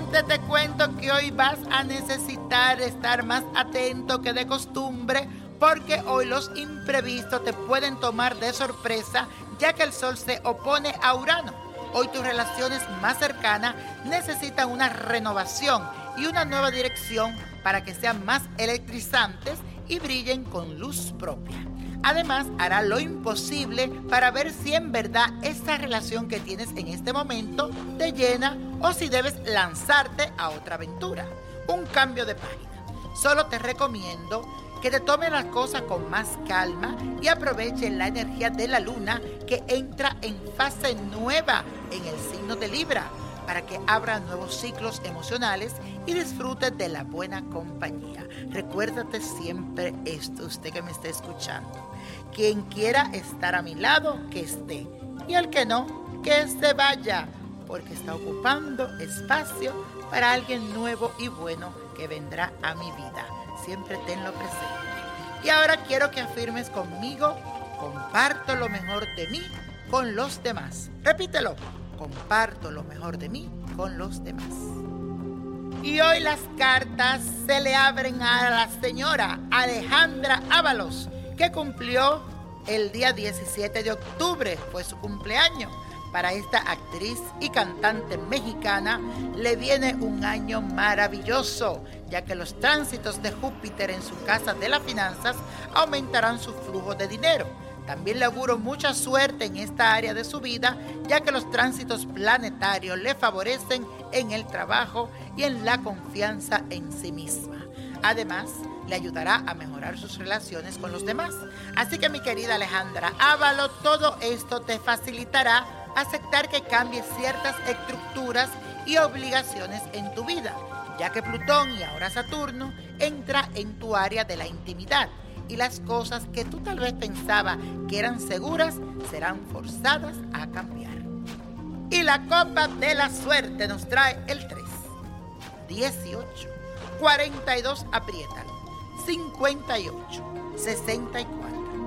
Te cuento que hoy vas a necesitar estar más atento que de costumbre porque hoy los imprevistos te pueden tomar de sorpresa ya que el sol se opone a Urano. Hoy tus relaciones más cercanas necesitan una renovación y una nueva dirección para que sean más electrizantes y brillen con luz propia. Además, hará lo imposible para ver si en verdad esa relación que tienes en este momento te llena o si debes lanzarte a otra aventura. Un cambio de página. Solo te recomiendo que te tomes las cosas con más calma y aproveche la energía de la luna que entra en fase nueva en el signo de Libra para que abra nuevos ciclos emocionales y disfrutes de la buena compañía. Recuérdate siempre esto, usted que me está escuchando. Quien quiera estar a mi lado, que esté. Y el que no, que se vaya, porque está ocupando espacio para alguien nuevo y bueno que vendrá a mi vida. Siempre tenlo presente. Y ahora quiero que afirmes conmigo, comparto lo mejor de mí con los demás. Repítelo comparto lo mejor de mí con los demás. Y hoy las cartas se le abren a la señora Alejandra Ábalos, que cumplió el día 17 de octubre, fue su cumpleaños. Para esta actriz y cantante mexicana le viene un año maravilloso, ya que los tránsitos de Júpiter en su casa de las finanzas aumentarán su flujo de dinero. También le auguro mucha suerte en esta área de su vida, ya que los tránsitos planetarios le favorecen en el trabajo y en la confianza en sí misma. Además, le ayudará a mejorar sus relaciones con los demás. Así que mi querida Alejandra Ávalo, todo esto te facilitará aceptar que cambies ciertas estructuras y obligaciones en tu vida, ya que Plutón y ahora Saturno entra en tu área de la intimidad y las cosas que tú tal vez pensabas que eran seguras serán forzadas a cambiar. Y la copa de la suerte nos trae el 3, 18, 42, apriétalo, 58, 64,